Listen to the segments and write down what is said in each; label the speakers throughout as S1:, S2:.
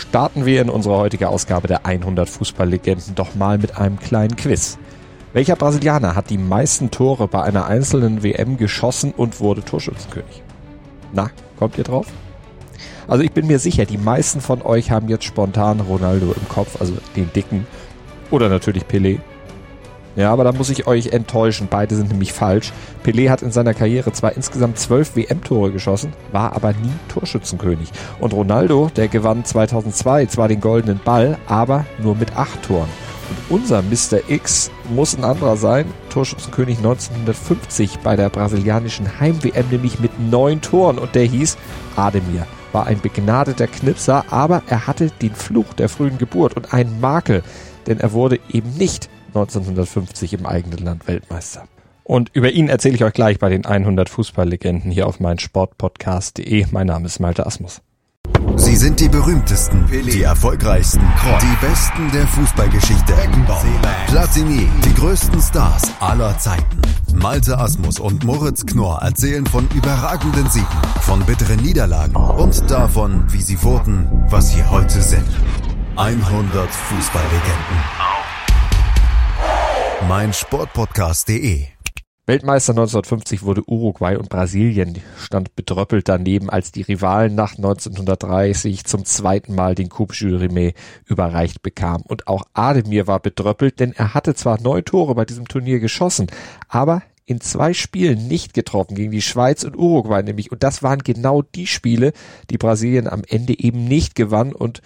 S1: Starten wir in unserer heutigen Ausgabe der 100 Fußballlegenden doch mal mit einem kleinen Quiz. Welcher Brasilianer hat die meisten Tore bei einer einzelnen WM geschossen und wurde Torschützenkönig? Na, kommt ihr drauf? Also ich bin mir sicher, die meisten von euch haben jetzt spontan Ronaldo im Kopf, also den dicken oder natürlich Pelé. Ja, aber da muss ich euch enttäuschen. Beide sind nämlich falsch. Pelé hat in seiner Karriere zwar insgesamt zwölf WM-Tore geschossen, war aber nie Torschützenkönig. Und Ronaldo, der gewann 2002 zwar den goldenen Ball, aber nur mit acht Toren. Und unser Mr. X muss ein anderer sein. Torschützenkönig 1950 bei der brasilianischen Heim-WM, nämlich mit neun Toren. Und der hieß Ademir. War ein begnadeter Knipser, aber er hatte den Fluch der frühen Geburt und einen Makel, denn er wurde eben nicht 1950 im eigenen Land Weltmeister. Und über ihn erzähle ich euch gleich bei den 100 Fußballlegenden hier auf meinsportpodcast.de. Mein Name ist Malte Asmus.
S2: Sie sind die berühmtesten, die erfolgreichsten, die besten der Fußballgeschichte. Platini, die größten Stars aller Zeiten. Malte Asmus und Moritz Knorr erzählen von überragenden Siegen, von bitteren Niederlagen und davon, wie sie wurden, was sie heute sind. 100 Fußballlegenden mein Sportpodcast.de.
S1: Weltmeister 1950 wurde Uruguay und Brasilien stand bedröppelt daneben, als die Rivalen nach 1930 zum zweiten Mal den Coupe Jules Rimet überreicht bekamen. Und auch Ademir war bedröppelt, denn er hatte zwar neun Tore bei diesem Turnier geschossen, aber in zwei Spielen nicht getroffen, gegen die Schweiz und Uruguay nämlich. Und das waren genau die Spiele, die Brasilien am Ende eben nicht gewann und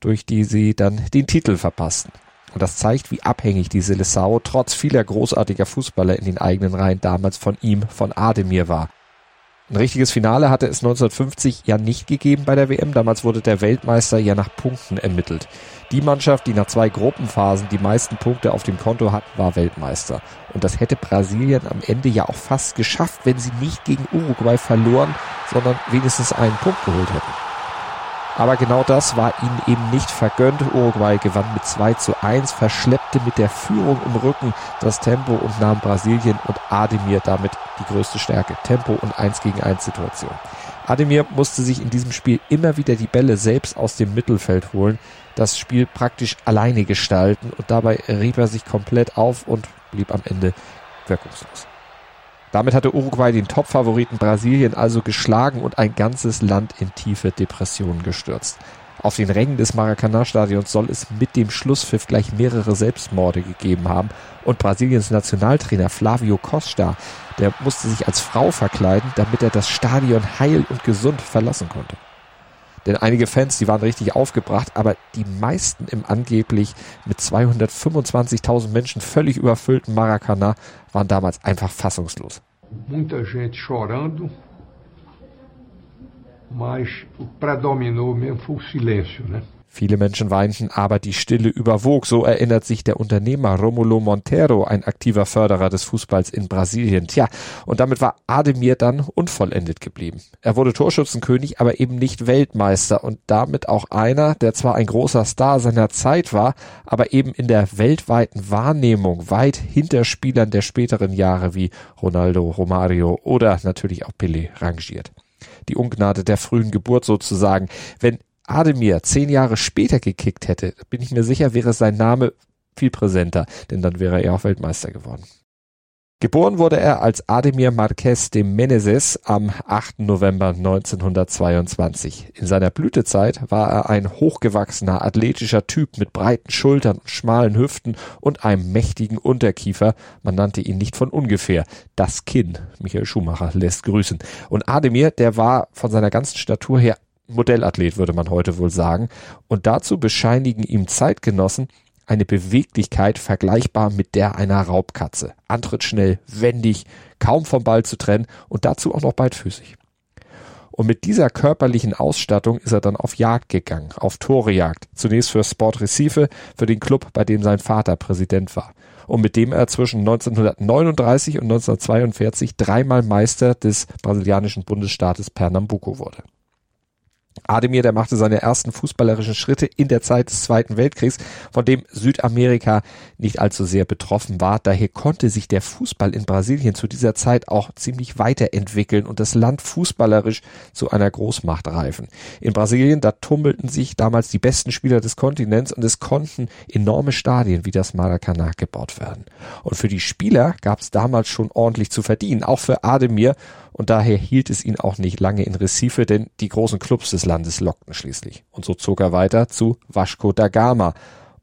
S1: durch die sie dann den Titel verpassten. Und das zeigt, wie abhängig die Seleção trotz vieler großartiger Fußballer in den eigenen Reihen damals von ihm, von Ademir war. Ein richtiges Finale hatte es 1950 ja nicht gegeben bei der WM. Damals wurde der Weltmeister ja nach Punkten ermittelt. Die Mannschaft, die nach zwei Gruppenphasen die meisten Punkte auf dem Konto hat, war Weltmeister. Und das hätte Brasilien am Ende ja auch fast geschafft, wenn sie nicht gegen Uruguay verloren, sondern wenigstens einen Punkt geholt hätten. Aber genau das war ihnen eben nicht vergönnt. Uruguay gewann mit 2 zu 1, verschleppte mit der Führung im Rücken das Tempo und nahm Brasilien und Ademir damit die größte Stärke. Tempo und 1 gegen 1 Situation. Ademir musste sich in diesem Spiel immer wieder die Bälle selbst aus dem Mittelfeld holen, das Spiel praktisch alleine gestalten und dabei rieb er sich komplett auf und blieb am Ende wirkungslos. Damit hatte Uruguay den Topfavoriten Brasilien also geschlagen und ein ganzes Land in tiefe Depressionen gestürzt. Auf den Rängen des Maracanã-Stadions soll es mit dem Schlusspfiff gleich mehrere Selbstmorde gegeben haben und Brasiliens Nationaltrainer Flavio Costa, der musste sich als Frau verkleiden, damit er das Stadion heil und gesund verlassen konnte. Denn einige Fans, die waren richtig aufgebracht, aber die meisten im angeblich mit 225.000 Menschen völlig überfüllten Maracanã waren damals einfach fassungslos.
S3: Muita gente chorando, mas predominou mesmo foi o silêncio, né?
S1: Viele Menschen weinten, aber die Stille überwog. So erinnert sich der Unternehmer Romulo Montero, ein aktiver Förderer des Fußballs in Brasilien. Tja, und damit war Ademir dann unvollendet geblieben. Er wurde Torschützenkönig, aber eben nicht Weltmeister und damit auch einer, der zwar ein großer Star seiner Zeit war, aber eben in der weltweiten Wahrnehmung weit hinter Spielern der späteren Jahre wie Ronaldo, Romario oder natürlich auch Pelé rangiert die Ungnade der frühen Geburt sozusagen. Wenn Ademir zehn Jahre später gekickt hätte, bin ich mir sicher, wäre sein Name viel präsenter, denn dann wäre er auch Weltmeister geworden. Geboren wurde er als Ademir Marquez de Meneses am 8. November 1922. In seiner Blütezeit war er ein hochgewachsener, athletischer Typ mit breiten Schultern, schmalen Hüften und einem mächtigen Unterkiefer. Man nannte ihn nicht von ungefähr das Kinn. Michael Schumacher lässt grüßen. Und Ademir, der war von seiner ganzen Statur her Modellathlet, würde man heute wohl sagen. Und dazu bescheinigen ihm Zeitgenossen eine Beweglichkeit vergleichbar mit der einer Raubkatze. Antritt schnell, wendig, kaum vom Ball zu trennen und dazu auch noch beidfüßig. Und mit dieser körperlichen Ausstattung ist er dann auf Jagd gegangen, auf Torejagd. Zunächst für Sport Recife, für den Club, bei dem sein Vater Präsident war. Und mit dem er zwischen 1939 und 1942 dreimal Meister des brasilianischen Bundesstaates Pernambuco wurde. Ademir, der machte seine ersten fußballerischen Schritte in der Zeit des Zweiten Weltkriegs, von dem Südamerika nicht allzu sehr betroffen war. Daher konnte sich der Fußball in Brasilien zu dieser Zeit auch ziemlich weiterentwickeln und das Land fußballerisch zu einer Großmacht reifen. In Brasilien, da tummelten sich damals die besten Spieler des Kontinents und es konnten enorme Stadien wie das Maracanã gebaut werden. Und für die Spieler gab es damals schon ordentlich zu verdienen, auch für Ademir und daher hielt es ihn auch nicht lange in Recife, denn die großen Clubs des Landes lockten schließlich. Und so zog er weiter zu Vasco da Gama.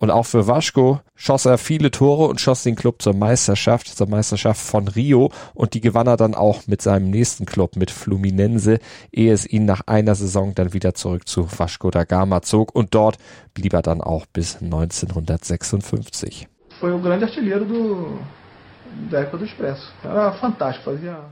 S1: Und auch für Vasco schoss er viele Tore und schoss den Club zur Meisterschaft, zur Meisterschaft von Rio. Und die gewann er dann auch mit seinem nächsten Club, mit Fluminense, ehe es ihn nach einer Saison dann wieder zurück zu Vasco da Gama zog. Und dort blieb er dann auch bis 1956. Foi o grande artilheiro do,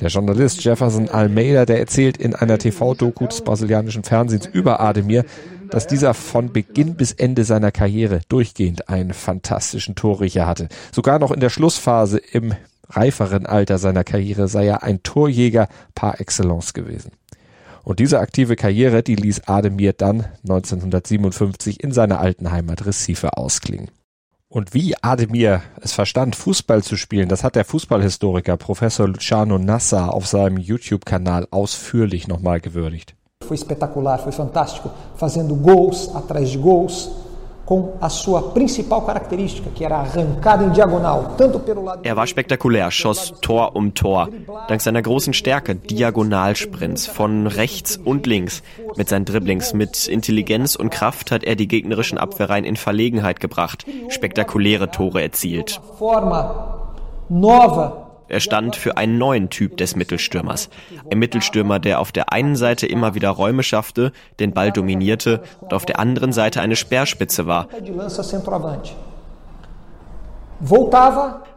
S1: der Journalist Jefferson Almeida, der erzählt in einer TV-Doku des brasilianischen Fernsehens über Ademir, dass dieser von Beginn bis Ende seiner Karriere durchgehend einen fantastischen Torriecher hatte. Sogar noch in der Schlussphase im reiferen Alter seiner Karriere sei er ein Torjäger par excellence gewesen. Und diese aktive Karriere, die ließ Ademir dann 1957 in seiner alten Heimat Recife ausklingen. Und wie Ademir es verstand, Fußball zu spielen, das hat der Fußballhistoriker Professor Luciano Nassa auf seinem YouTube-Kanal ausführlich nochmal gewürdigt.
S4: Foi espetacular, foi fantástico, fazendo gols atrás de gols, com a sua principal característica, que era a arrancada em diagonal, tanto pelo lado
S5: Er war spektakulär, schoss Tor um Tor, dank seiner großen Stärke, Diagonalsprints von rechts und links. Mit seinen Dribblings, mit Intelligenz und Kraft hat er die gegnerischen Abwehrreihen in Verlegenheit gebracht, spektakuläre Tore erzielt.
S4: Forma nova
S5: er stand für einen neuen Typ des Mittelstürmers. Ein Mittelstürmer, der auf der einen Seite immer wieder Räume schaffte, den Ball dominierte und auf der anderen Seite eine Speerspitze war.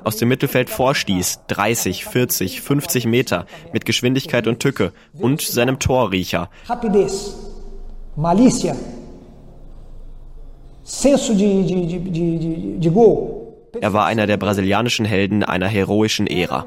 S5: Aus dem Mittelfeld vorstieß, 30, 40, 50 Meter, mit Geschwindigkeit und Tücke und seinem Torriecher.
S4: Rapidez, malícia, senso de, de, de, de, de gol.
S5: Er war einer der brasilianischen Helden einer heroischen Ära.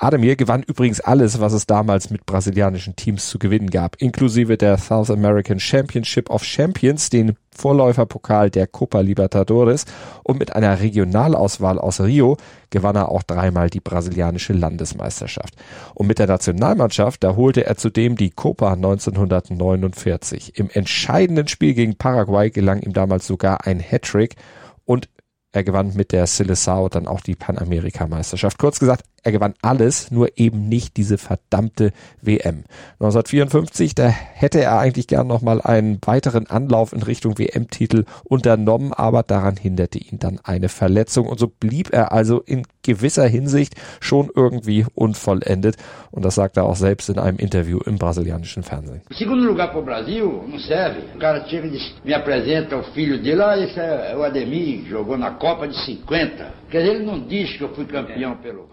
S1: Ademir gewann übrigens alles, was es damals mit brasilianischen Teams zu gewinnen gab, inklusive der South American Championship of Champions, den Vorläuferpokal der Copa Libertadores und mit einer Regionalauswahl aus Rio gewann er auch dreimal die brasilianische Landesmeisterschaft. Und mit der Nationalmannschaft, da holte er zudem die Copa 1949. Im entscheidenden Spiel gegen Paraguay gelang ihm damals sogar ein Hattrick und er gewann mit der Seleção dann auch die Panamerikameisterschaft. Kurz gesagt, er gewann alles, nur eben nicht diese verdammte WM. 1954, da hätte er eigentlich gern nochmal einen weiteren Anlauf in Richtung WM-Titel unternommen, aber daran hinderte ihn dann eine Verletzung und so blieb er also in gewisser Hinsicht schon irgendwie unvollendet und das sagt er auch selbst in einem Interview im brasilianischen Fernsehen.
S6: Segundo lugar para o Brasil não serve. O cara chega e me apresenta o filho dele, ah, esse é o Ademir, jogou na Copa de 50.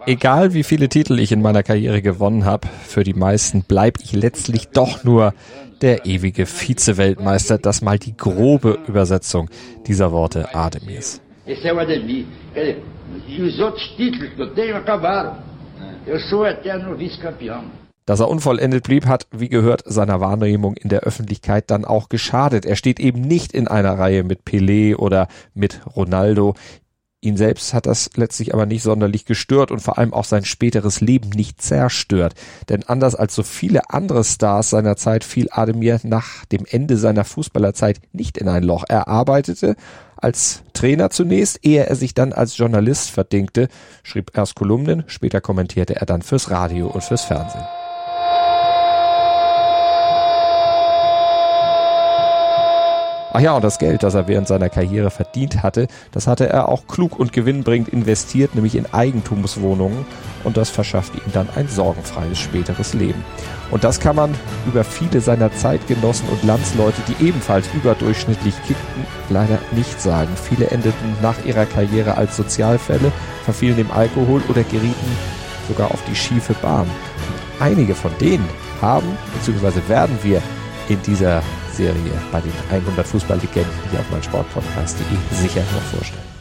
S1: Egal wie viele Titel ich in meiner Karriere gewonnen habe, für die meisten bleibe ich letztlich doch nur der ewige Vize-Weltmeister. Das mal die grobe Übersetzung dieser Worte Ademirs.
S6: Esse é o Ademir. E os outros títulos que eu tenho acabaram. Eu sou eterno vice-campeão.
S1: Dass er unvollendet blieb, hat, wie gehört, seiner Wahrnehmung in der Öffentlichkeit dann auch geschadet. Er steht eben nicht in einer Reihe mit Pelé oder mit Ronaldo. Ihn selbst hat das letztlich aber nicht sonderlich gestört und vor allem auch sein späteres Leben nicht zerstört. Denn anders als so viele andere Stars seiner Zeit fiel Ademir nach dem Ende seiner Fußballerzeit nicht in ein Loch. Er arbeitete als Trainer zunächst, ehe er sich dann als Journalist verdingte, schrieb erst Kolumnen, später kommentierte er dann fürs Radio und fürs Fernsehen. Ach ja, und das Geld, das er während seiner Karriere verdient hatte, das hatte er auch klug und gewinnbringend investiert, nämlich in Eigentumswohnungen. Und das verschaffte ihm dann ein sorgenfreies späteres Leben. Und das kann man über viele seiner Zeitgenossen und Landsleute, die ebenfalls überdurchschnittlich kickten, leider nicht sagen. Viele endeten nach ihrer Karriere als Sozialfälle, verfielen dem Alkohol oder gerieten sogar auf die schiefe Bahn. Und einige von denen haben, beziehungsweise werden wir in dieser Serie bei den 100 Fußballlegenden hier auf mein Sportpodcast.de sicher noch vorstellen.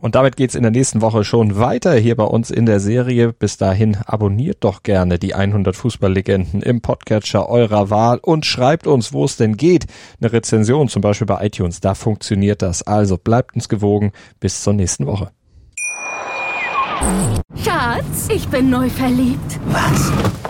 S1: Und damit geht's in der nächsten Woche schon weiter hier bei uns in der Serie. Bis dahin abonniert doch gerne die 100 Fußballlegenden im Podcatcher eurer Wahl und schreibt uns, wo es denn geht. Eine Rezension zum Beispiel bei iTunes, da funktioniert das. Also bleibt uns gewogen. Bis zur nächsten Woche.
S7: Schatz, ich bin neu verliebt.
S8: Was?